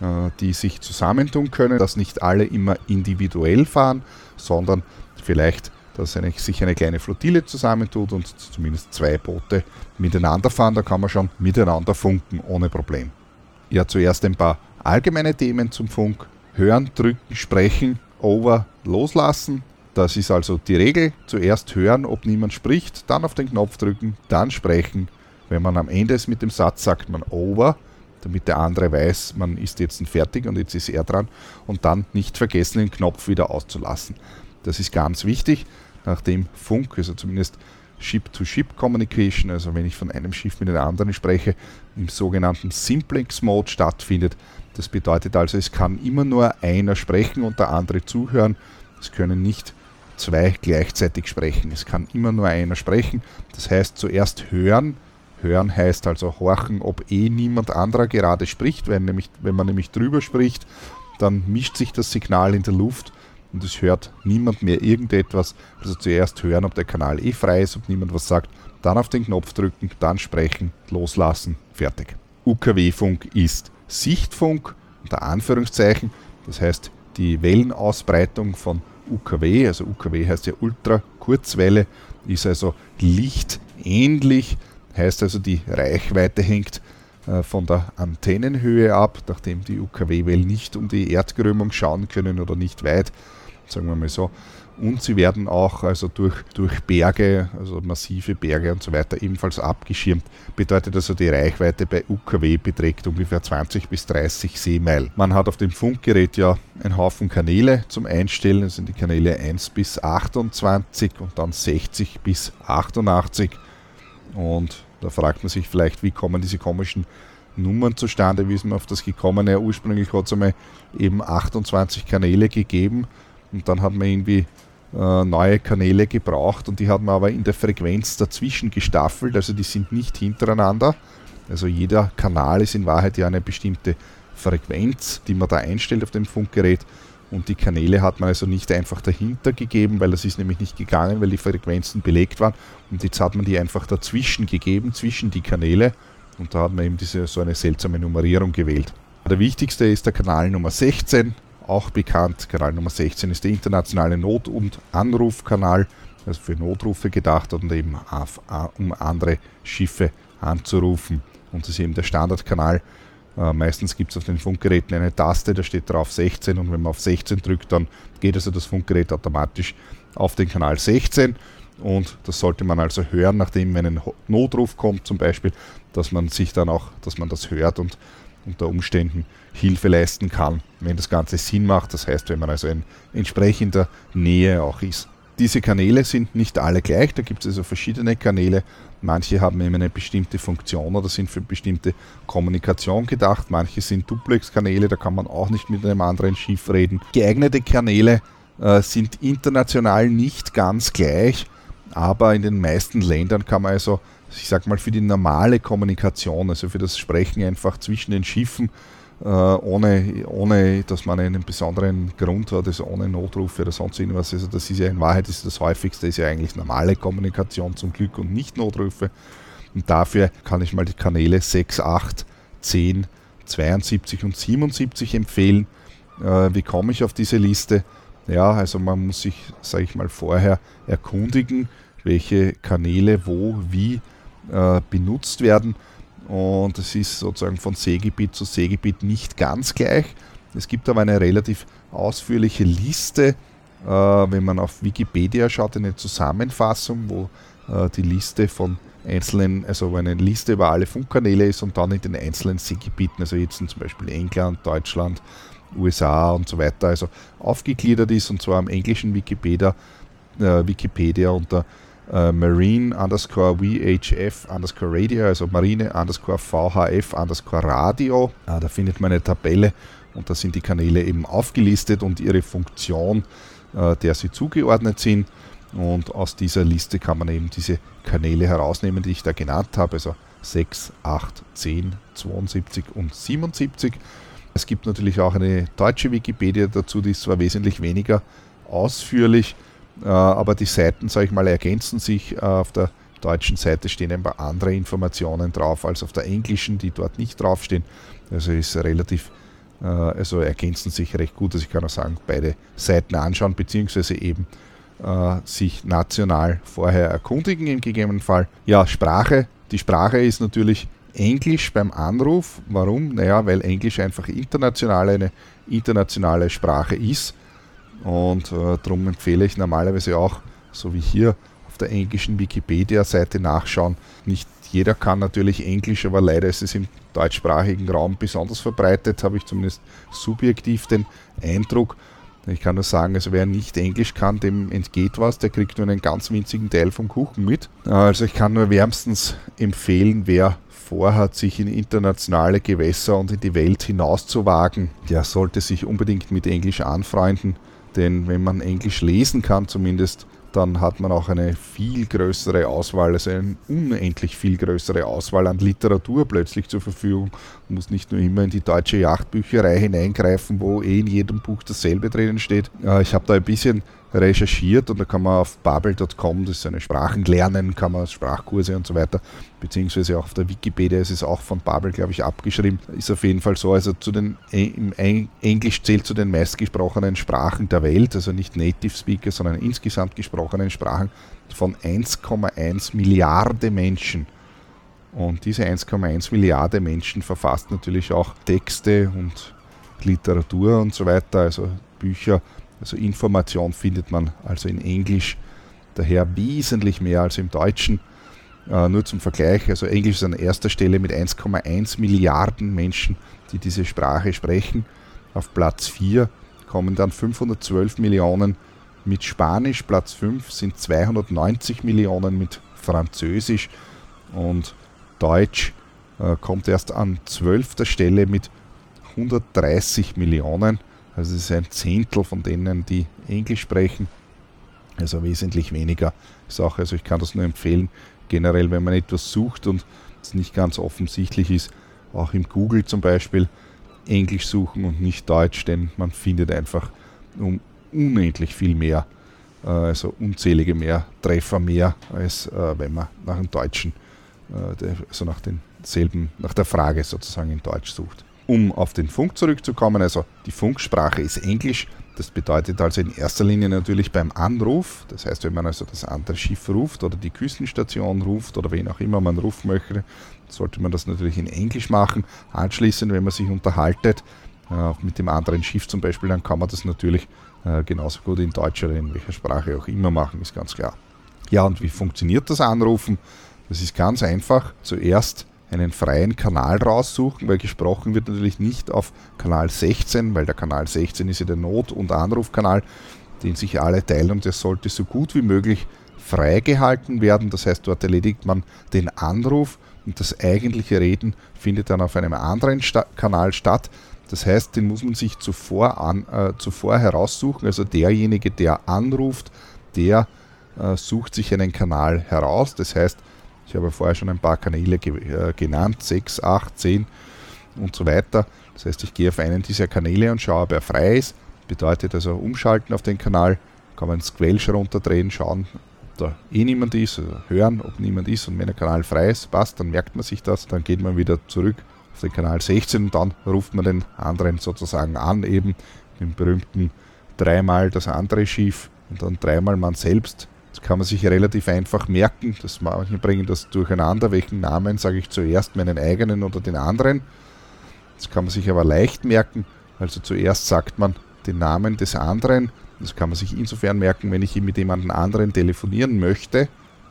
äh, die sich zusammentun können, dass nicht alle immer individuell fahren, sondern vielleicht dass eine, sich eine kleine Flottille zusammentut und zumindest zwei Boote miteinander fahren. Da kann man schon miteinander funken ohne Problem. Ja, zuerst ein paar allgemeine Themen zum Funk. Hören, drücken, sprechen, over, loslassen. Das ist also die Regel. Zuerst hören, ob niemand spricht, dann auf den Knopf drücken, dann sprechen. Wenn man am Ende ist mit dem Satz, sagt man over, damit der andere weiß, man ist jetzt fertig und jetzt ist er dran. Und dann nicht vergessen, den Knopf wieder auszulassen. Das ist ganz wichtig, nachdem Funk, also zumindest Ship-to-Ship-Communication, also wenn ich von einem Schiff mit einem anderen spreche, im sogenannten Simplex-Mode stattfindet. Das bedeutet also, es kann immer nur einer sprechen und der andere zuhören. Es können nicht zwei gleichzeitig sprechen. Es kann immer nur einer sprechen. Das heißt zuerst hören. Hören heißt also horchen, ob eh niemand anderer gerade spricht. Wenn, nämlich, wenn man nämlich drüber spricht, dann mischt sich das Signal in der Luft und es hört niemand mehr irgendetwas. Also zuerst hören, ob der Kanal eh frei ist, ob niemand was sagt, dann auf den Knopf drücken, dann sprechen, loslassen, fertig. UKW-Funk ist Sichtfunk, unter Anführungszeichen, das heißt die Wellenausbreitung von UKW, also UKW heißt ja Ultrakurzwelle, ist also lichtähnlich, heißt also die Reichweite hängt äh, von der Antennenhöhe ab, nachdem die UKW-Wellen nicht um die Erdkrümmung schauen können oder nicht weit, sagen wir mal so. Und sie werden auch also durch, durch Berge, also massive Berge und so weiter, ebenfalls abgeschirmt. Bedeutet also, die Reichweite bei UKW beträgt ungefähr 20 bis 30 Seemeilen. Man hat auf dem Funkgerät ja einen Haufen Kanäle zum Einstellen. Das sind die Kanäle 1 bis 28 und dann 60 bis 88. Und da fragt man sich vielleicht, wie kommen diese komischen Nummern zustande, wie ist man auf das gekommen? Ja, ursprünglich hat es einmal eben 28 Kanäle gegeben und dann hat man irgendwie äh, neue Kanäle gebraucht und die hat man aber in der Frequenz dazwischen gestaffelt, also die sind nicht hintereinander. Also jeder Kanal ist in Wahrheit ja eine bestimmte Frequenz, die man da einstellt auf dem Funkgerät. Und die Kanäle hat man also nicht einfach dahinter gegeben, weil das ist nämlich nicht gegangen, weil die Frequenzen belegt waren. Und jetzt hat man die einfach dazwischen gegeben, zwischen die Kanäle. Und da hat man eben diese, so eine seltsame Nummerierung gewählt. Der wichtigste ist der Kanal Nummer 16, auch bekannt. Kanal Nummer 16 ist der internationale Not- und Anrufkanal, also für Notrufe gedacht und eben um andere Schiffe anzurufen. Und das ist eben der Standardkanal. Äh, meistens gibt es auf den Funkgeräten eine Taste, da steht drauf 16 und wenn man auf 16 drückt, dann geht also das Funkgerät automatisch auf den Kanal 16 und das sollte man also hören, nachdem ein Notruf kommt zum Beispiel, dass man sich dann auch, dass man das hört und unter Umständen Hilfe leisten kann, wenn das Ganze Sinn macht. Das heißt, wenn man also in entsprechender Nähe auch ist. Diese Kanäle sind nicht alle gleich, da gibt es also verschiedene Kanäle. Manche haben eben eine bestimmte Funktion oder sind für bestimmte Kommunikation gedacht. Manche sind Duplex-Kanäle, da kann man auch nicht mit einem anderen Schiff reden. Geeignete Kanäle äh, sind international nicht ganz gleich, aber in den meisten Ländern kann man also ich sag mal, für die normale Kommunikation, also für das Sprechen einfach zwischen den Schiffen, äh, ohne, ohne dass man einen besonderen Grund hat, also ohne Notrufe oder sonst irgendwas. Also das ist ja in Wahrheit ist das häufigste, ist ja eigentlich normale Kommunikation zum Glück und nicht Notrufe. Und dafür kann ich mal die Kanäle 6, 8, 10, 72 und 77 empfehlen. Äh, wie komme ich auf diese Liste? Ja, also man muss sich, sage ich mal, vorher erkundigen, welche Kanäle wo, wie äh, benutzt werden. Und es ist sozusagen von Seegebiet zu Seegebiet nicht ganz gleich. Es gibt aber eine relativ ausführliche Liste, äh, wenn man auf Wikipedia schaut, eine Zusammenfassung, wo äh, die Liste von einzelnen, also eine Liste über alle Funkkanäle ist und dann in den einzelnen Seegebieten, also jetzt zum Beispiel England, Deutschland, USA und so weiter, also aufgegliedert ist und zwar am englischen Wikipedia, Wikipedia unter äh, Marine underscore VHF underscore Radio, also Marine underscore VHF underscore Radio. Äh, da findet man eine Tabelle und da sind die Kanäle eben aufgelistet und ihre Funktion, äh, der sie zugeordnet sind. Und aus dieser Liste kann man eben diese Kanäle herausnehmen, die ich da genannt habe, also 6, 8, 10, 72 und 77. Es gibt natürlich auch eine deutsche Wikipedia dazu, die ist zwar wesentlich weniger ausführlich, aber die Seiten, sage ich mal, ergänzen sich. Äh, auf der deutschen Seite stehen ein paar andere Informationen drauf als auf der englischen, die dort nicht draufstehen. Also ist relativ, äh, also ergänzen sich recht gut. Also ich kann auch sagen, beide Seiten anschauen, beziehungsweise eben sich national vorher erkundigen im gegebenen Fall. Ja, Sprache. Die Sprache ist natürlich Englisch beim Anruf. Warum? Naja, weil Englisch einfach international eine internationale Sprache ist. Und äh, darum empfehle ich normalerweise auch, so wie hier auf der englischen Wikipedia-Seite nachschauen. Nicht jeder kann natürlich Englisch, aber leider ist es im deutschsprachigen Raum besonders verbreitet, habe ich zumindest subjektiv den Eindruck. Ich kann nur sagen, also wer nicht Englisch kann, dem entgeht was, der kriegt nur einen ganz winzigen Teil vom Kuchen mit. Also ich kann nur wärmstens empfehlen, wer vorhat, sich in internationale Gewässer und in die Welt hinauszuwagen, der sollte sich unbedingt mit Englisch anfreunden. Denn wenn man Englisch lesen kann zumindest, dann hat man auch eine viel größere Auswahl, also eine unendlich viel größere Auswahl an Literatur plötzlich zur Verfügung. Man muss nicht nur immer in die deutsche Yachtbücherei hineingreifen, wo eh in jedem Buch dasselbe drinnen steht. Äh, ich habe da ein bisschen recherchiert und da kann man auf babel.com, das ist eine Sprachen lernen, kann man Sprachkurse und so weiter, beziehungsweise auch auf der Wikipedia ist es auch von Babel, glaube ich, abgeschrieben. Ist auf jeden Fall so, also zu den, im Englisch zählt zu den meistgesprochenen Sprachen der Welt, also nicht Native Speaker, sondern insgesamt gesprochenen Sprachen von 1,1 Milliarden Menschen. Und diese 1,1 Milliarden Menschen verfasst natürlich auch Texte und Literatur und so weiter, also Bücher also Information findet man also in Englisch daher wesentlich mehr als im Deutschen. Äh, nur zum Vergleich, also Englisch ist an erster Stelle mit 1,1 Milliarden Menschen, die diese Sprache sprechen. Auf Platz 4 kommen dann 512 Millionen mit Spanisch, Platz 5 sind 290 Millionen mit Französisch und Deutsch äh, kommt erst an 12. Stelle mit 130 Millionen. Also es ist ein Zehntel von denen, die Englisch sprechen. Also wesentlich weniger Sache. Also ich kann das nur empfehlen, generell, wenn man etwas sucht und es nicht ganz offensichtlich ist, auch im Google zum Beispiel Englisch suchen und nicht Deutsch, denn man findet einfach um unendlich viel mehr, äh, also unzählige mehr Treffer mehr, als äh, wenn man nach dem Deutschen, äh, also nach denselben, nach der Frage sozusagen in Deutsch sucht. Um auf den Funk zurückzukommen, also die Funksprache ist Englisch, das bedeutet also in erster Linie natürlich beim Anruf, das heißt, wenn man also das andere Schiff ruft oder die Küstenstation ruft oder wen auch immer man rufen möchte, sollte man das natürlich in Englisch machen. Anschließend, wenn man sich unterhaltet äh, mit dem anderen Schiff zum Beispiel, dann kann man das natürlich äh, genauso gut in Deutsch oder in welcher Sprache auch immer machen, ist ganz klar. Ja, und wie funktioniert das Anrufen? Das ist ganz einfach. Zuerst einen freien Kanal raussuchen, weil gesprochen wird natürlich nicht auf Kanal 16, weil der Kanal 16 ist ja der Not- und Anrufkanal, den sich alle teilen und der sollte so gut wie möglich freigehalten werden. Das heißt, dort erledigt man den Anruf und das eigentliche Reden findet dann auf einem anderen Sta Kanal statt. Das heißt, den muss man sich zuvor, an, äh, zuvor heraussuchen. Also derjenige, der anruft, der äh, sucht sich einen Kanal heraus. Das heißt, ich habe vorher schon ein paar Kanäle ge äh, genannt, 6, 8, 10 und so weiter. Das heißt, ich gehe auf einen dieser Kanäle und schaue, ob er frei ist. Bedeutet also umschalten auf den Kanal, kann man ins Quelsch runterdrehen, schauen, ob da eh niemand ist, also hören, ob niemand ist und wenn der Kanal frei ist, passt, dann merkt man sich das, dann geht man wieder zurück auf den Kanal 16 und dann ruft man den anderen sozusagen an, eben den berühmten dreimal das andere Schiff und dann dreimal man selbst das kann man sich relativ einfach merken. Das manche bringen das durcheinander. Welchen Namen sage ich zuerst, meinen eigenen oder den anderen? Das kann man sich aber leicht merken. Also zuerst sagt man den Namen des anderen. Das kann man sich insofern merken, wenn ich mit jemandem anderen telefonieren möchte,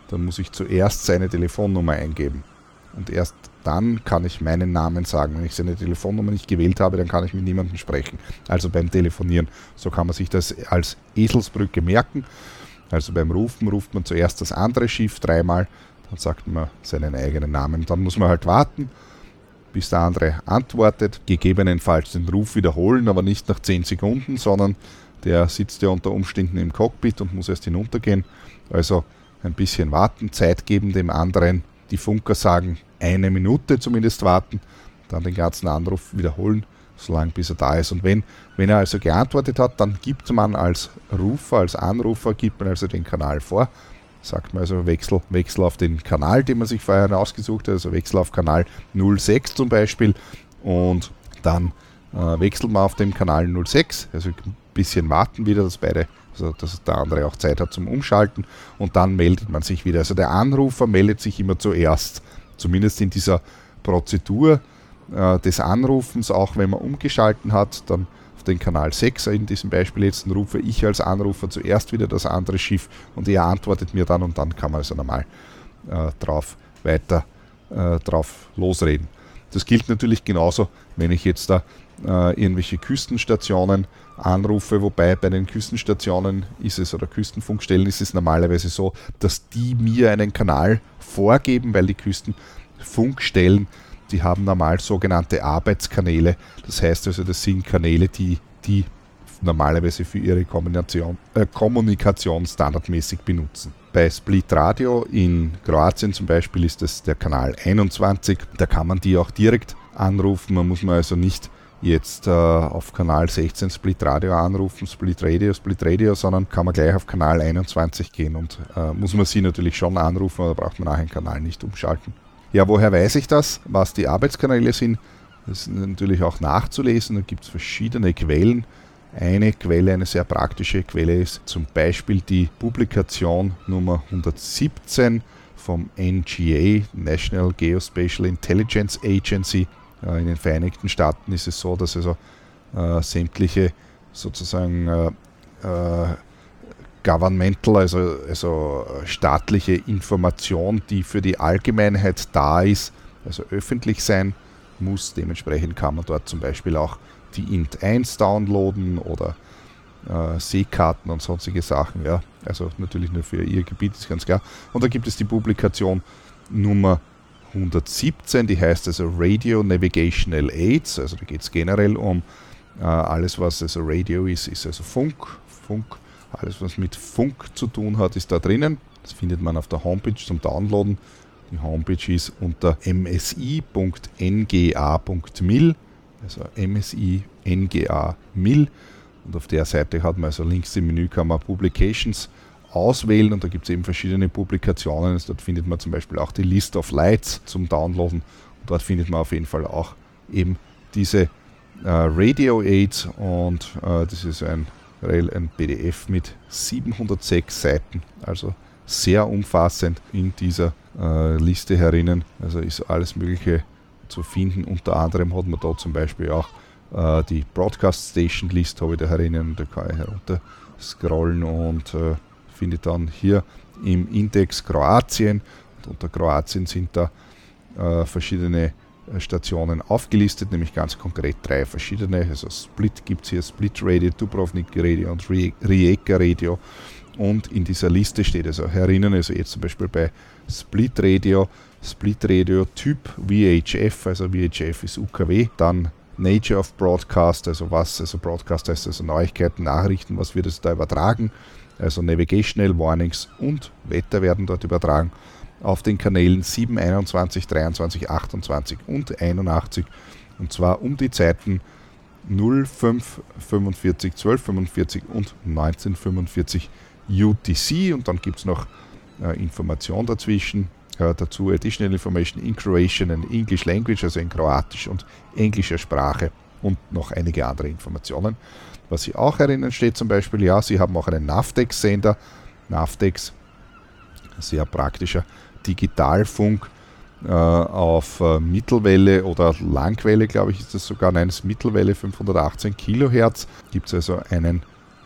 dann muss ich zuerst seine Telefonnummer eingeben. Und erst dann kann ich meinen Namen sagen. Wenn ich seine Telefonnummer nicht gewählt habe, dann kann ich mit niemandem sprechen. Also beim Telefonieren. So kann man sich das als Eselsbrücke merken. Also beim Rufen ruft man zuerst das andere Schiff dreimal, dann sagt man seinen eigenen Namen. Dann muss man halt warten, bis der andere antwortet, gegebenenfalls den Ruf wiederholen, aber nicht nach 10 Sekunden, sondern der sitzt ja unter Umständen im Cockpit und muss erst hinuntergehen. Also ein bisschen warten, Zeit geben dem anderen. Die Funker sagen eine Minute zumindest warten, dann den ganzen Anruf wiederholen solange bis er da ist. Und wenn, wenn er also geantwortet hat, dann gibt man als Rufer, als Anrufer, gibt man also den Kanal vor. Sagt man also Wechsel, Wechsel auf den Kanal, den man sich vorher ausgesucht hat, also Wechsel auf Kanal 06 zum Beispiel. Und dann äh, wechselt man auf den Kanal 06, also ein bisschen warten wieder, dass beide, also dass der andere auch Zeit hat zum Umschalten und dann meldet man sich wieder. Also der Anrufer meldet sich immer zuerst, zumindest in dieser Prozedur äh, des Anrufens, auch wenn man umgeschalten hat, dann auf den Kanal 6 in diesem Beispiel jetzt, dann rufe ich als Anrufer zuerst wieder das andere Schiff und er antwortet mir dann und dann kann man also normal äh, drauf weiter äh, drauf losreden. Das gilt natürlich genauso, wenn ich jetzt da äh, irgendwelche Küstenstationen anrufe, wobei bei den Küstenstationen ist es oder Küstenfunkstellen ist es normalerweise so, dass die mir einen Kanal vorgeben, weil die Küstenfunkstellen die haben normal sogenannte Arbeitskanäle. Das heißt also, das sind Kanäle, die die normalerweise für ihre Kommunikation, äh, Kommunikation standardmäßig benutzen. Bei Split Radio in Kroatien zum Beispiel ist das der Kanal 21. Da kann man die auch direkt anrufen. Man muss man also nicht jetzt äh, auf Kanal 16 Split Radio anrufen, Split Radio, Split Radio, sondern kann man gleich auf Kanal 21 gehen und äh, muss man sie natürlich schon anrufen, aber braucht man nachher den Kanal nicht umschalten. Ja, woher weiß ich das, was die Arbeitskanäle sind? Das ist natürlich auch nachzulesen. Da gibt es verschiedene Quellen. Eine Quelle, eine sehr praktische Quelle ist zum Beispiel die Publikation Nummer 117 vom NGA, National Geospatial Intelligence Agency. Äh, in den Vereinigten Staaten ist es so, dass also äh, sämtliche sozusagen äh, äh governmental, also, also staatliche Information, die für die Allgemeinheit da ist, also öffentlich sein muss. Dementsprechend kann man dort zum Beispiel auch die Int 1 downloaden oder äh, Seekarten und sonstige Sachen. Ja. Also natürlich nur für ihr Gebiet, ist ganz klar. Und da gibt es die Publikation Nummer 117, die heißt also Radio Navigational Aids. Also da geht es generell um äh, alles, was also Radio ist, ist also Funk, Funk alles was mit Funk zu tun hat, ist da drinnen. Das findet man auf der Homepage zum Downloaden. Die Homepage ist unter msi.nga.mil, also msi.nga.mil. Und auf der Seite hat man also links im Menü kann man Publications auswählen und da gibt es eben verschiedene Publikationen. Also dort findet man zum Beispiel auch die List of Lights zum Downloaden. Und dort findet man auf jeden Fall auch eben diese äh, Radio Aids und äh, das ist ein, ein PDF mit 706 Seiten, also sehr umfassend in dieser äh, Liste herinnen. Also ist alles Mögliche zu finden. Unter anderem hat man da zum Beispiel auch äh, die Broadcast Station List habe ich da herinnen. Da kann ich herunter scrollen und äh, findet dann hier im Index Kroatien. Und unter Kroatien sind da äh, verschiedene Stationen aufgelistet, nämlich ganz konkret drei verschiedene. Also Split gibt es hier, Split Radio, Dubrovnik Radio und Rijeka Radio. Und in dieser Liste steht also herinnen, also jetzt zum Beispiel bei Split Radio, Split Radio Typ VHF, also VHF ist UKW, dann Nature of Broadcast, also was, also Broadcast heißt also Neuigkeiten, Nachrichten, was wird es da übertragen, also Navigational Warnings und Wetter werden dort übertragen auf den Kanälen 7, 21, 23, 28 und 81 und zwar um die Zeiten 05, 45, 12, 45 und 1945 UTC und dann gibt es noch äh, Information dazwischen. Äh, dazu Additional Information in Croatian and English Language, also in Kroatisch und englischer Sprache und noch einige andere Informationen. Was Sie auch erinnern steht zum Beispiel, ja, Sie haben auch einen Navtex-Sender. Navtex, sehr praktischer Digitalfunk äh, auf äh, Mittelwelle oder Langwelle, glaube ich, ist das sogar. Nein, es ist Mittelwelle 518 Kilohertz. Gibt es also einen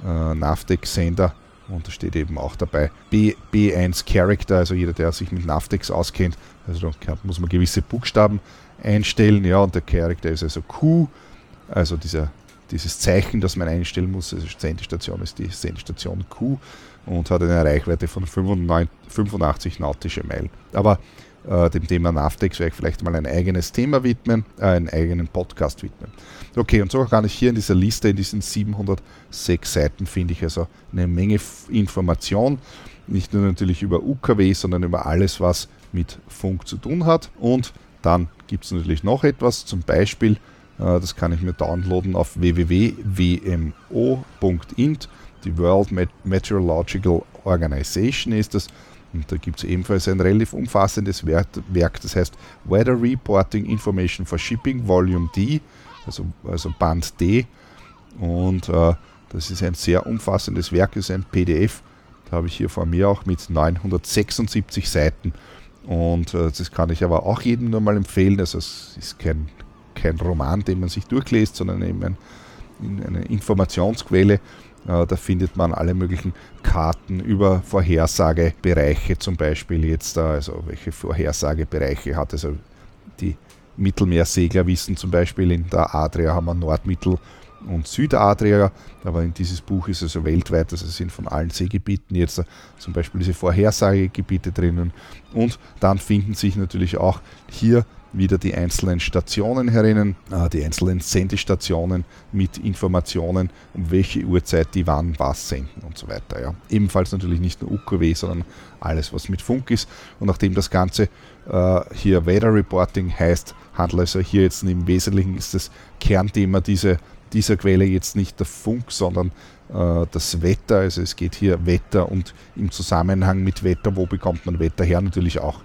äh, Navtex-Sender und da steht eben auch dabei B, B1 Character, also jeder, der sich mit Navtex auskennt, also da muss man gewisse Buchstaben einstellen, ja, und der Character ist also Q, also dieser, dieses Zeichen, das man einstellen muss, also Sendestation ist die Sendestation Q und hat eine Reichweite von 85, 85 nautische Meilen. Aber äh, dem Thema Navtex werde ich vielleicht mal ein eigenes Thema widmen, äh, einen eigenen Podcast widmen. Okay, und so kann ich hier in dieser Liste, in diesen 706 Seiten, finde ich also eine Menge Information. Nicht nur natürlich über UKW, sondern über alles, was mit Funk zu tun hat. Und dann gibt es natürlich noch etwas, zum Beispiel, äh, das kann ich mir downloaden auf www.wmo.int. Die World Meteorological Organization ist das. Und da gibt es ebenfalls ein relativ umfassendes Werk, das heißt Weather Reporting Information for Shipping Volume D, also, also Band D. Und äh, das ist ein sehr umfassendes Werk, ist ein PDF. Da habe ich hier vor mir auch mit 976 Seiten. Und äh, das kann ich aber auch jedem nur mal empfehlen. Also es ist kein, kein Roman, den man sich durchliest, sondern eben ein, eine Informationsquelle. Äh, da findet man alle möglichen Karten über Vorhersagebereiche zum Beispiel jetzt da, also welche Vorhersagebereiche hat also die Mittelmeersegler wissen zum Beispiel in der Adria haben wir Nordmittel und Südadria, aber in dieses Buch ist also weltweit, also sind von allen Seegebieten jetzt zum Beispiel diese Vorhersagegebiete drinnen. Und dann finden sich natürlich auch hier wieder die einzelnen Stationen herinnen, äh, die einzelnen Sendestationen mit Informationen, um welche Uhrzeit die wann was senden und so weiter. Ja. Ebenfalls natürlich nicht nur UKW, sondern alles, was mit Funk ist. Und nachdem das Ganze äh, hier Weather Reporting heißt, handelt also hier jetzt im Wesentlichen ist das Kernthema diese, dieser Quelle jetzt nicht der Funk, sondern äh, das Wetter. Also es geht hier Wetter und im Zusammenhang mit Wetter, wo bekommt man Wetter her? Natürlich auch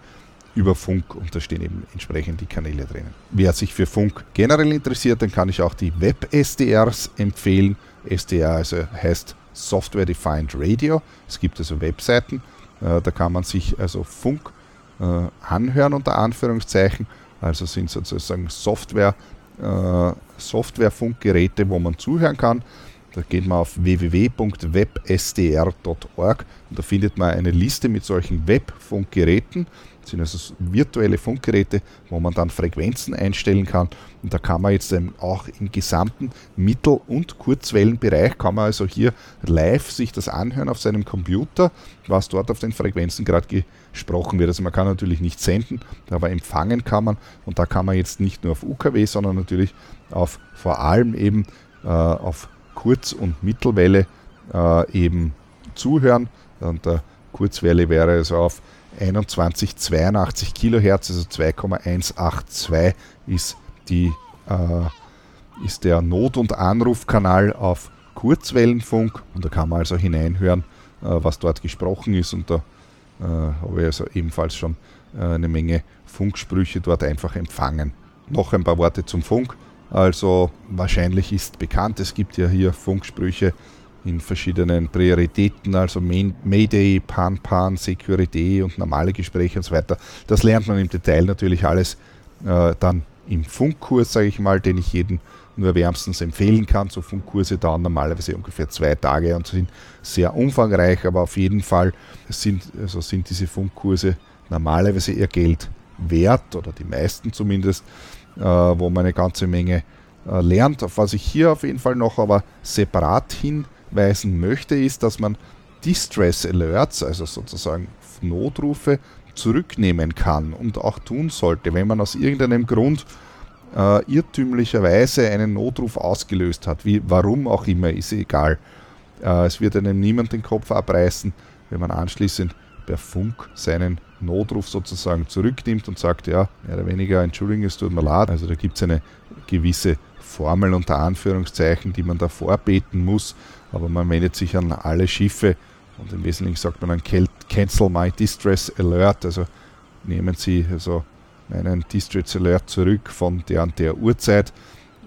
über Funk und da stehen eben entsprechend die Kanäle drinnen. Wer sich für Funk generell interessiert, dann kann ich auch die Web-SDRs empfehlen. SDR also heißt Software Defined Radio. Es gibt also Webseiten, äh, da kann man sich also Funk äh, anhören unter Anführungszeichen. Also sind sozusagen Software, äh, Software-Funkgeräte, wo man zuhören kann. Da geht man auf www.websdr.org und da findet man eine Liste mit solchen Webfunkgeräten. Das sind also virtuelle Funkgeräte, wo man dann Frequenzen einstellen kann. Und da kann man jetzt auch im gesamten Mittel- und Kurzwellenbereich, kann man also hier live sich das anhören auf seinem Computer, was dort auf den Frequenzen gerade gesprochen wird. Also man kann natürlich nicht senden, aber empfangen kann man. Und da kann man jetzt nicht nur auf UKW, sondern natürlich auf vor allem eben äh, auf Kurz- und Mittelwelle äh, eben zuhören. Und der Kurzwelle wäre also auf 2182 Kilohertz, also 2,182 ist, die, äh, ist der Not- und Anrufkanal auf Kurzwellenfunk und da kann man also hineinhören, äh, was dort gesprochen ist und da äh, habe ich also ebenfalls schon äh, eine Menge Funksprüche dort einfach empfangen. Noch ein paar Worte zum Funk. Also wahrscheinlich ist bekannt, es gibt ja hier Funksprüche in verschiedenen Prioritäten, also Mayday, Pan Pan, Security und normale Gespräche und so weiter. Das lernt man im Detail natürlich alles äh, dann im Funkkurs, sage ich mal, den ich jedem nur wärmstens empfehlen kann. So Funkkurse dauern normalerweise ungefähr zwei Tage und sind sehr umfangreich, aber auf jeden Fall sind, also sind diese Funkkurse normalerweise ihr Geld wert oder die meisten zumindest, wo man eine ganze Menge äh, lernt. Auf was ich hier auf jeden Fall noch aber separat hinweisen möchte, ist, dass man Distress Alerts, also sozusagen Notrufe, zurücknehmen kann und auch tun sollte, wenn man aus irgendeinem Grund äh, irrtümlicherweise einen Notruf ausgelöst hat, wie warum auch immer, ist egal. Äh, es wird einem niemand den Kopf abreißen, wenn man anschließend per Funk seinen Notruf sozusagen zurücknimmt und sagt, ja, mehr oder weniger, Entschuldigung, es tut mir leid. Also da gibt es eine gewisse Formel unter Anführungszeichen, die man da vorbeten muss, aber man wendet sich an alle Schiffe und im Wesentlichen sagt man dann Cancel my Distress Alert, also nehmen Sie also meinen Distress Alert zurück von der und der Uhrzeit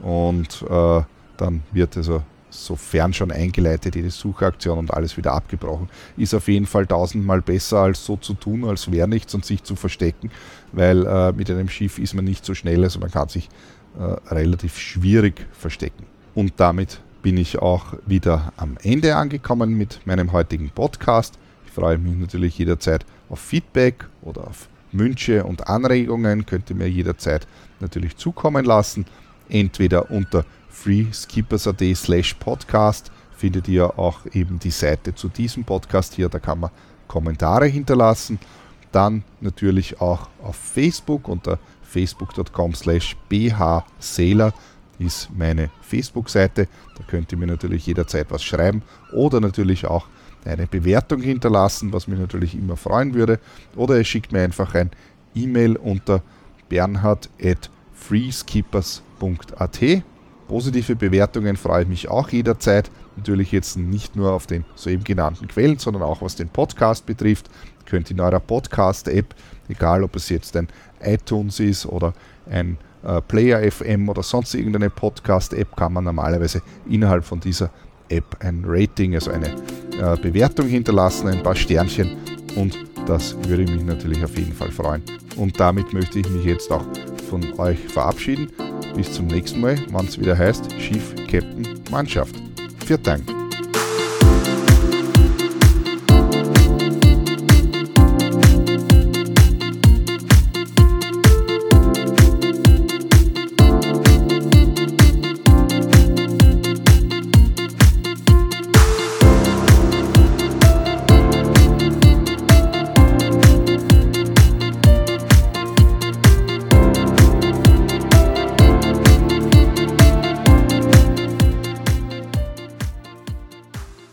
und äh, dann wird also sofern schon eingeleitet jede Suchaktion und alles wieder abgebrochen. Ist auf jeden Fall tausendmal besser als so zu tun, als wäre nichts und sich zu verstecken, weil äh, mit einem Schiff ist man nicht so schnell, also man kann sich äh, relativ schwierig verstecken. Und damit bin ich auch wieder am Ende angekommen mit meinem heutigen Podcast. Ich freue mich natürlich jederzeit auf Feedback oder auf Wünsche und Anregungen könnt ihr mir jederzeit natürlich zukommen lassen. Entweder unter freeskippers.at slash podcast findet ihr auch eben die Seite zu diesem Podcast hier, da kann man Kommentare hinterlassen. Dann natürlich auch auf Facebook unter facebook.com slash bhseeler ist meine Facebook-Seite. Da könnt ihr mir natürlich jederzeit was schreiben oder natürlich auch eine Bewertung hinterlassen, was mich natürlich immer freuen würde. Oder ihr schickt mir einfach ein E-Mail unter bernhard.freeskippers.at. Positive Bewertungen freue ich mich auch jederzeit. Natürlich jetzt nicht nur auf den soeben genannten Quellen, sondern auch was den Podcast betrifft. Ihr könnt in eurer Podcast-App, egal ob es jetzt ein iTunes ist oder ein äh, Player FM oder sonst irgendeine Podcast-App, kann man normalerweise innerhalb von dieser App ein Rating, also eine äh, Bewertung hinterlassen, ein paar Sternchen und das würde mich natürlich auf jeden Fall freuen. Und damit möchte ich mich jetzt auch von euch verabschieden. Bis zum nächsten Mal, wann es wieder heißt Schiff, Captain, Mannschaft. Vielen Dank.